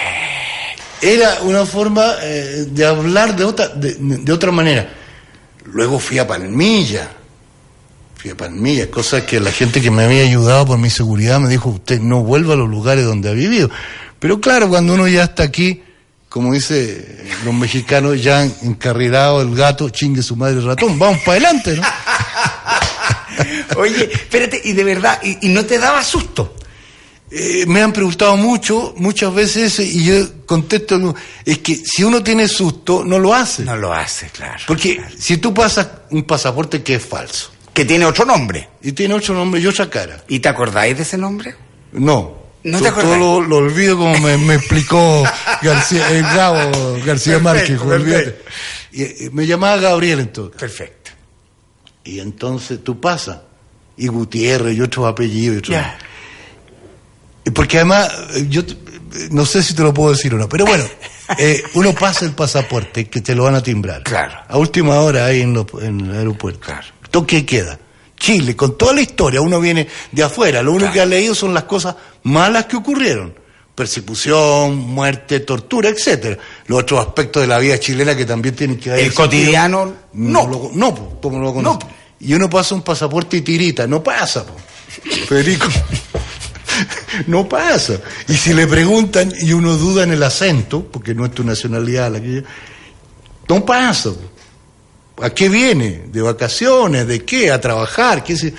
Era una forma de hablar de otra, de, de otra manera. Luego fui a Palmilla fui a Palmilla, cosa que la gente que me había ayudado por mi seguridad me dijo, usted no vuelva a los lugares donde ha vivido. Pero claro, cuando uno ya está aquí, como dice los mexicanos, ya encarrilado el gato, chingue su madre el ratón, vamos para adelante, ¿no? Oye, espérate, y de verdad, ¿y, y no te daba susto? Eh, me han preguntado mucho, muchas veces, y yo contesto, es que si uno tiene susto, no lo hace. No lo hace, claro. Porque claro. si tú pasas un pasaporte que es falso, que tiene otro nombre. Y tiene otro nombre y otra cara. ¿Y te acordáis de ese nombre? No. ¿No te? Todo lo, lo, olvido como me, me explicó García, el Gabo García Márquez. Y, y, me llamaba Gabriel entonces. Perfecto. Y entonces tú pasas. Y Gutiérrez y otros apellidos. Y otros... Ya. Porque además, yo no sé si te lo puedo decir o no, pero bueno, eh, uno pasa el pasaporte que te lo van a timbrar. Claro. A última hora ahí en, lo, en el aeropuerto. Claro. ¿Qué queda? Chile, con toda la historia, uno viene de afuera, lo único Claro. que ha leído son las cosas malas que ocurrieron. Persecución, muerte, tortura, etcétera. Los otros aspectos de la vida chilena que también tienen que El cotidiano, no, no. ¿cómo lo conoce? No. Y uno pasa un pasaporte y tirita, no pasa, po. Federico. no pasa. Y si le preguntan y uno duda en el acento, porque no es tu nacionalidad la que no pasa. po. ¿A qué viene? ¿De vacaciones? ¿De qué? ¿A trabajar? ¿Qué se...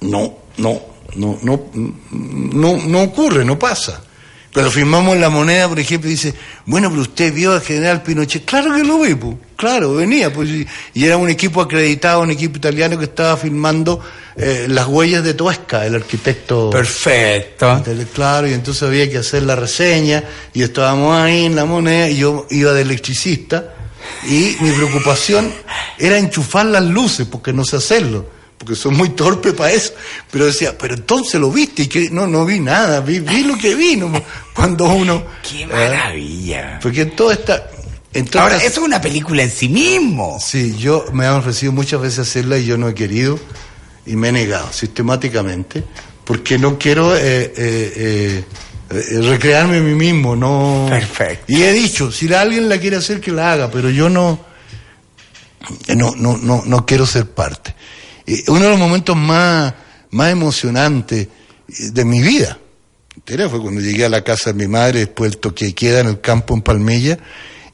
No, no, no, no, no, no ocurre, no pasa. Cuando firmamos la moneda, por ejemplo, dice, bueno, pero usted vio al general Pinochet. Claro que lo vi, pues. claro, venía, pues, y, era un equipo acreditado, un equipo italiano que estaba firmando eh, las huellas de Toesca, el arquitecto. Perfecto. Claro, y entonces había que hacer la reseña, y estábamos ahí en la moneda, y yo iba de electricista, y mi preocupación era enchufar las luces, porque no sé hacerlo, porque soy muy torpe para eso. Pero decía, pero entonces lo viste, y que no, no vi nada, vi, vi lo que vi, no, cuando uno. Qué ¿eh? maravilla. Porque en todo esta. En todas Ahora, eso es una película en sí mismo. Sí, yo me han ofrecido muchas veces hacerla y yo no he querido y me he negado sistemáticamente porque no quiero eh, eh, eh, eh, recrearme a mí mismo, no. Perfecto. Y he dicho, si alguien la quiere hacer que la haga, pero yo no, eh, no, no, no, no quiero ser parte. Eh, uno de los momentos más, más emocionantes eh, de mi vida entera fue cuando llegué a la casa de mi madre después del toque queda en el campo en Palmilla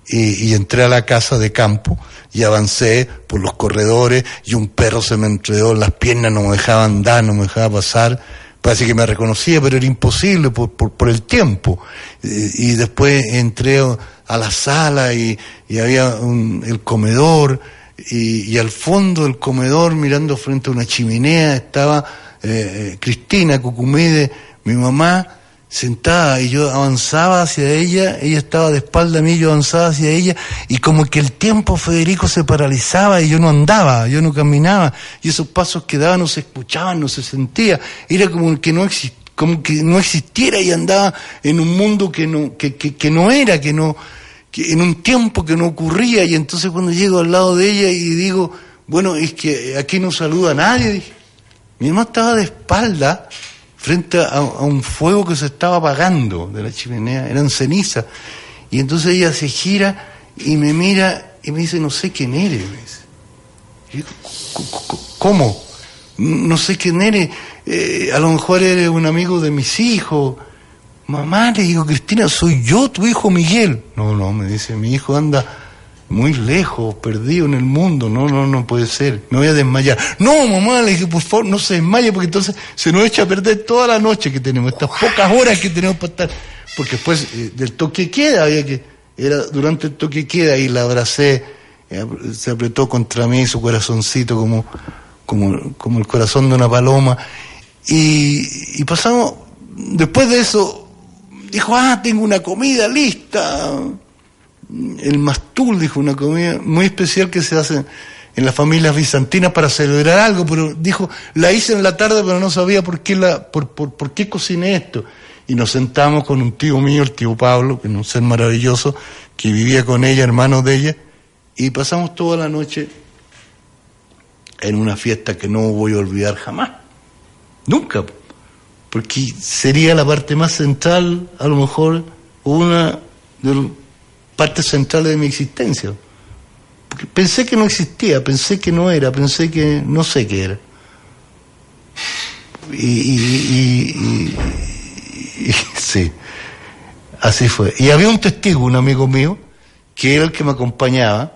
y, y entré a la casa de campo y avancé por los corredores y un perro se me enredó en las piernas, no me dejaba andar, no me dejaba pasar. Parece que me reconocía, pero era imposible por, por, el tiempo. Eh, y después entré a la sala y, y había un- el comedor y, y al fondo del comedor, mirando frente a una chimenea, estaba eh, Cristina Cucumide, mi mamá, sentada y yo avanzaba hacia ella, ella estaba de espalda a mí, yo avanzaba hacia ella y como que el tiempo Federico se paralizaba y yo no andaba, yo no caminaba y esos pasos que daba no se escuchaban, no se sentía, era como que no como que no existiera y andaba en un mundo que no, que, que, no era, que no, que en un tiempo que no ocurría y entonces cuando llego al lado de ella y digo, bueno, es que aquí no saluda a nadie, dije, mi mamá estaba de espalda frente a, un fuego que se estaba apagando de la chimenea, eran cenizas. Y entonces ella se gira y me mira y me dice, no sé quién eres. ¿Cómo? No sé quién eres. Eh, a lo mejor eres un amigo de mis hijos. Mamá, le digo, Cristina, soy yo, tu hijo Miguel. No, no, me dice, mi hijo anda muy lejos, perdido en el mundo, no, no, no puede ser, me voy a desmayar. No, mamá, le dije, por favor, no se desmaye, porque entonces se nos echa a perder toda la noche que tenemos, estas pocas horas que tenemos para estar, porque después eh, del toque queda, había que, era durante el toque queda y la abracé, eh, se apretó contra mí su corazoncito como, como, como el corazón de una paloma, y, y pasamos, después de eso, dijo, ah, tengo una comida lista, el mastul, dijo, una comida muy especial que se hace en las familias bizantinas para celebrar algo, pero dijo, la hice en la tarde, pero no sabía por qué, la, por, por, qué cociné esto. Y nos sentamos con un tío mío, el tío Pablo, que es un ser maravilloso, que vivía con ella, hermano de ella, y pasamos toda la noche en una fiesta que no voy a olvidar jamás. Nunca. Porque sería la parte más central, a lo mejor, una de parte central de mi existencia. Porque pensé que no existía, pensé que no era, pensé que no sé qué era. Y, y, sí, así fue. Y había un testigo, un amigo mío, que era el que me acompañaba,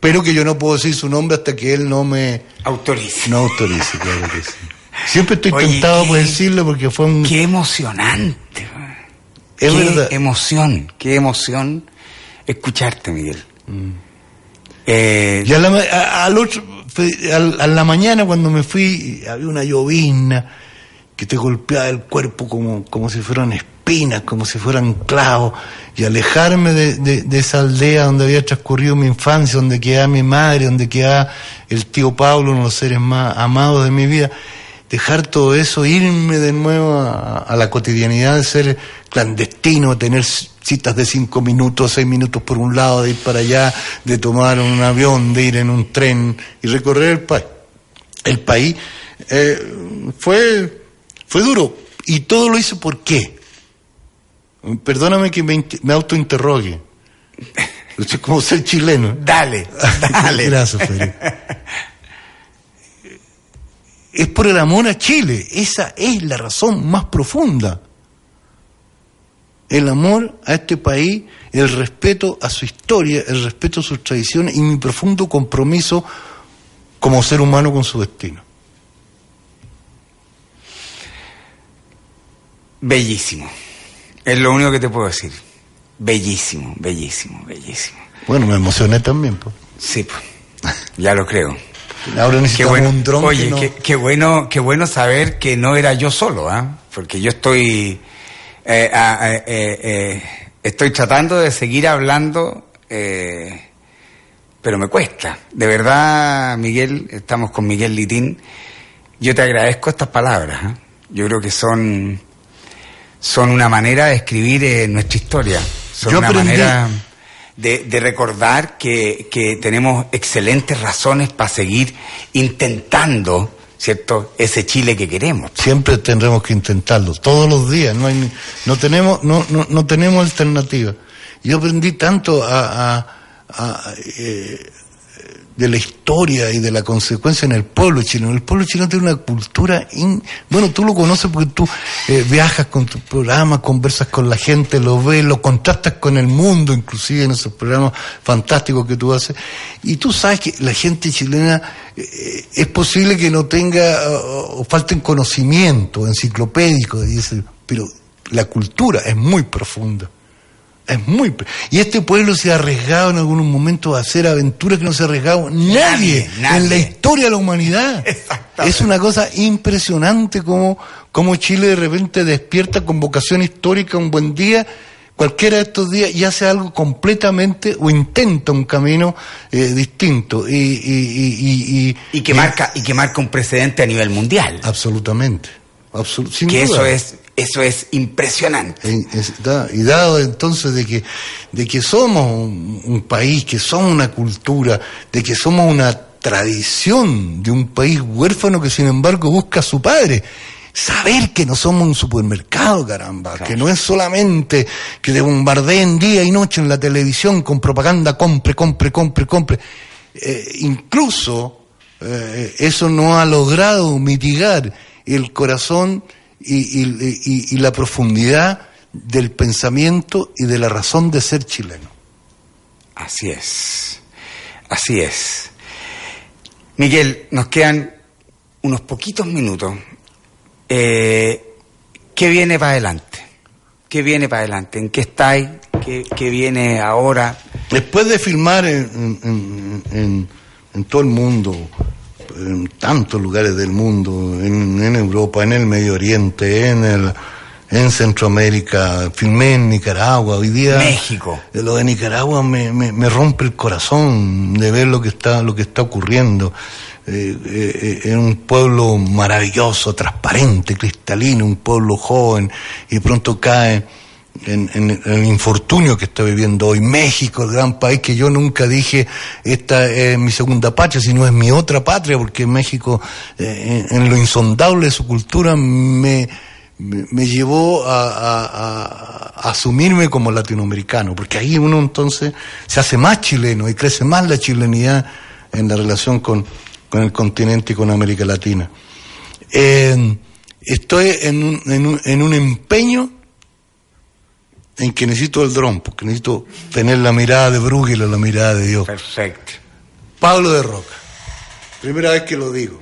pero que yo no puedo decir su nombre hasta que él no me autorice. No autorice, claro que sí. Siempre estoy tentado por decirlo porque fue un... Qué emocionante qué emoción, qué emoción escucharte, Miguel. Mm. Eh, y a la, a, la mañana cuando me fui, había una llovina que te golpeaba el cuerpo como, como si fueran espinas, como si fueran clavos, y alejarme de, de, esa aldea donde había transcurrido mi infancia, donde quedaba mi madre, donde quedaba el tío Pablo, uno de los seres más amados de mi vida, dejar todo eso, irme de nuevo a, la cotidianidad de ser clandestino, tener citas de cinco minutos, seis minutos por un lado, de ir para allá, de tomar un avión, de ir en un tren y recorrer el país. El país eh, fue, fue duro y todo lo hice por qué. Perdóname que me, me autointerrogue. Es como ser chileno. Dale, dale. Gracias, Felipe es por el amor a Chile. Esa es la razón más profunda. El amor a este país, el respeto a su historia, el respeto a sus tradiciones y mi profundo compromiso como ser humano con su destino. Bellísimo. Es lo único que te puedo decir. Bellísimo, bellísimo, bellísimo. Bueno, me emocioné también. Pues. Sí, pues. Ya lo creo. Ahora necesitamos bueno, un dron. Oye, qué, bueno, qué bueno saber que no era yo solo, ¿ah? Porque yo estoy, eh, eh, eh, estoy tratando de seguir hablando, pero me cuesta. De verdad, Miguel, estamos con Miguel Litín. Yo te agradezco estas palabras. ¿ah? Yo creo que son, son una manera de escribir nuestra historia. Son una manera de, recordar que, que, tenemos excelentes razones para seguir intentando, ¿cierto?, ese Chile que queremos. Siempre tendremos que intentarlo, todos los días, no, hay, no, tenemos, no, no, no tenemos alternativa. Yo aprendí tanto a, a, a eh, de la historia y de la consecuencia en el pueblo chileno. El pueblo chileno tiene una cultura, bueno, tú lo conoces porque tú eh, viajas con tu programa, conversas con la gente, lo ves, lo contrastas con el mundo, inclusive en esos programas fantásticos que tú haces. Y tú sabes que la gente chilena eh, es posible que no tenga o, falten conocimiento enciclopédico, pero la cultura es muy profunda Es muy. Y este pueblo se ha arriesgado en algunos momentos a hacer aventuras que no se ha arriesgado nadie, en la historia de la humanidad. Es una cosa impresionante como, como Chile de repente despierta con vocación histórica un buen día cualquiera de estos días y hace algo completamente o intenta un camino eh, distinto. Y, y, y, que marca y que marca un precedente a nivel mundial. Absolutamente. Que eso es eso es impresionante y dado entonces de que de que somos un, país que somos una cultura de que somos una tradición de un país huérfano que sin embargo busca a su padre saber que no somos un supermercado, caramba, que no es solamente que te bombardeen día y noche en la televisión con propaganda, compre, compre, compre, compre. Eh, incluso eh, eso no ha logrado mitigar el corazón y, y la profundidad del pensamiento y de la razón de ser chileno. Así es, así es. Miguel, nos quedan unos poquitos minutos eh, ¿Qué viene para adelante? ¿Qué viene para adelante? ¿En qué estáis? ¿Qué, viene ahora? Después de filmar en, en, todo el mundo, en tantos lugares del mundo, en, Europa, en el Medio Oriente, en el en Centroamérica, filmé en Nicaragua, hoy día México. Lo de Nicaragua me, me, me rompe el corazón de ver lo que está lo que está ocurriendo. Eh, eh, eh un pueblo maravilloso, transparente, cristalino, un pueblo joven, y pronto cae en, el infortunio que está viviendo hoy México, el gran país que yo nunca dije esta es mi segunda patria, sino es mi otra patria, porque México, eh, en, lo insondable de su cultura, me, me, llevó a, asumirme como latinoamericano, porque ahí uno entonces se hace más chileno y crece más la chilenidad en la relación con, con el continente y con América Latina. Eh, estoy en un, en, un, en un empeño en que necesito el dron, porque necesito tener la mirada de Brújula, la mirada de Dios. Perfecto. Pablo de Roca, primera vez que lo digo.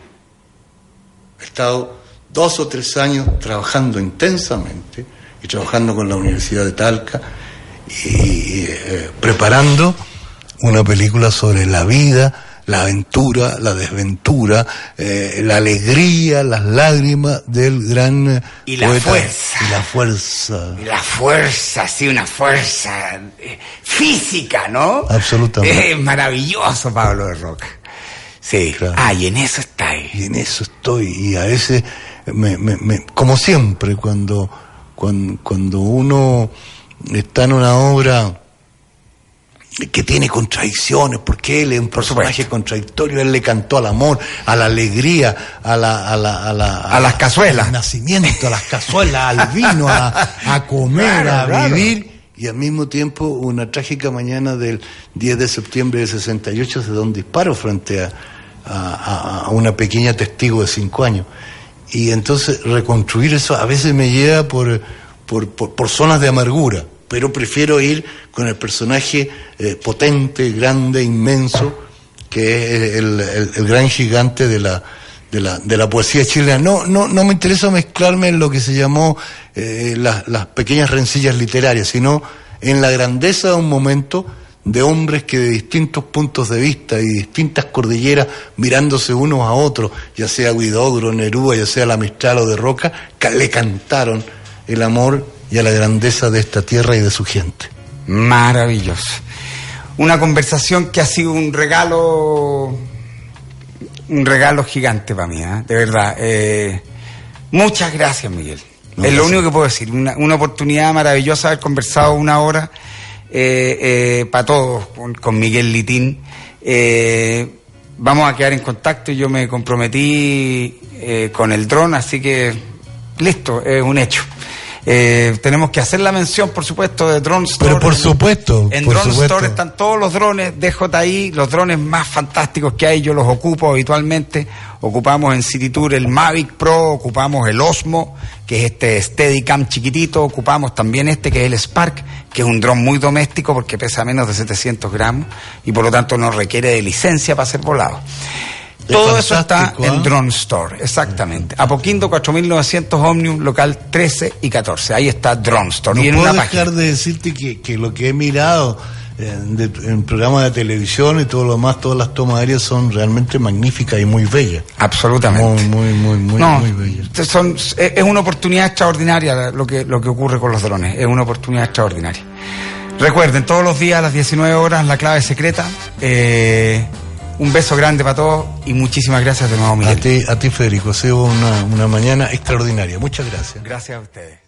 He estado dos o tres años trabajando intensamente y trabajando con la Universidad de Talca y, eh, preparando una película sobre la vida la aventura, la desventura, eh, la alegría, las lágrimas del gran y la fuerza y la fuerza y la fuerza, sí, una fuerza eh, física, ¿no? Absolutamente. Es maravilloso, Pablo de Roca. Sí. Ah, y en eso está. Y en eso estoy. Y a veces, me, me, me, como siempre, cuando, cuando, cuando uno está en una obra que tiene contradicciones, porque él es un personaje contradictorio, él le cantó al amor, a la alegría, a la... A, la, a, la, a, las cazuelas. Al nacimiento, a las cazuelas, al vino, a, a comer, a vivir. Y al mismo tiempo, una trágica mañana del 10 de septiembre de 68 se da un disparo frente a, a, una pequeña testigo de cinco años. Y entonces reconstruir eso a veces me lleva por, por, por zonas de amargura pero prefiero ir con el personaje eh, potente, grande, inmenso, que es el, gran gigante de la, de la, de la poesía chilena. No, no, no me interesa mezclarme en lo que se llamó eh, las pequeñas rencillas literarias, sino en la grandeza de un momento de hombres que de distintos puntos de vista y distintas cordilleras, mirándose unos a otros, ya sea Guidogro, Neruda, ya sea la Mistral o de Roca, le cantaron el amor y a la grandeza de esta tierra y de su gente. Maravilloso. Una conversación que ha sido un regalo, un regalo gigante para mí, ¿eh? de verdad. Eh, muchas gracias, Miguel. es lo único que puedo decir. Una, oportunidad maravillosa haber conversado una hora eh, para todos con, Miguel Litín. vamos a quedar en contacto. Yo me comprometí con el dron, así que listo, es un hecho. Eh, tenemos que hacer la mención, por supuesto, de Drone Store. Pero por supuesto. En, Drone Store están todos los drones DJI, los drones más fantásticos que hay, yo los ocupo habitualmente. Ocupamos en City Tour el Mavic Pro, ocupamos el Osmo, que es este Steadicam chiquitito, ocupamos también este que es el Spark, que es un dron muy doméstico porque pesa menos de 700 gramos y por lo tanto no requiere de licencia para ser volado. Todo eso está en ¿ah? Drone Store, exactamente. Apoquindo 4900 Omnium, local 13 y 14. Ahí está Drone Store. No y puedo dejar de decirte que, que lo que he mirado en, programas de televisión y todo lo demás, todas las tomas aéreas son realmente magníficas y muy bellas. Absolutamente. Muy, muy, muy, muy, bellas. Son, es una oportunidad extraordinaria lo que, lo que ocurre con los drones, es una oportunidad extraordinaria. Recuerden, todos los días a las 19 horas la clave secreta. Eh, un beso grande para todos y muchísimas gracias de nuevo, Miguel. A ti, a ti Federico, ha sido una, una mañana extraordinaria. Muchas gracias. Gracias a ustedes.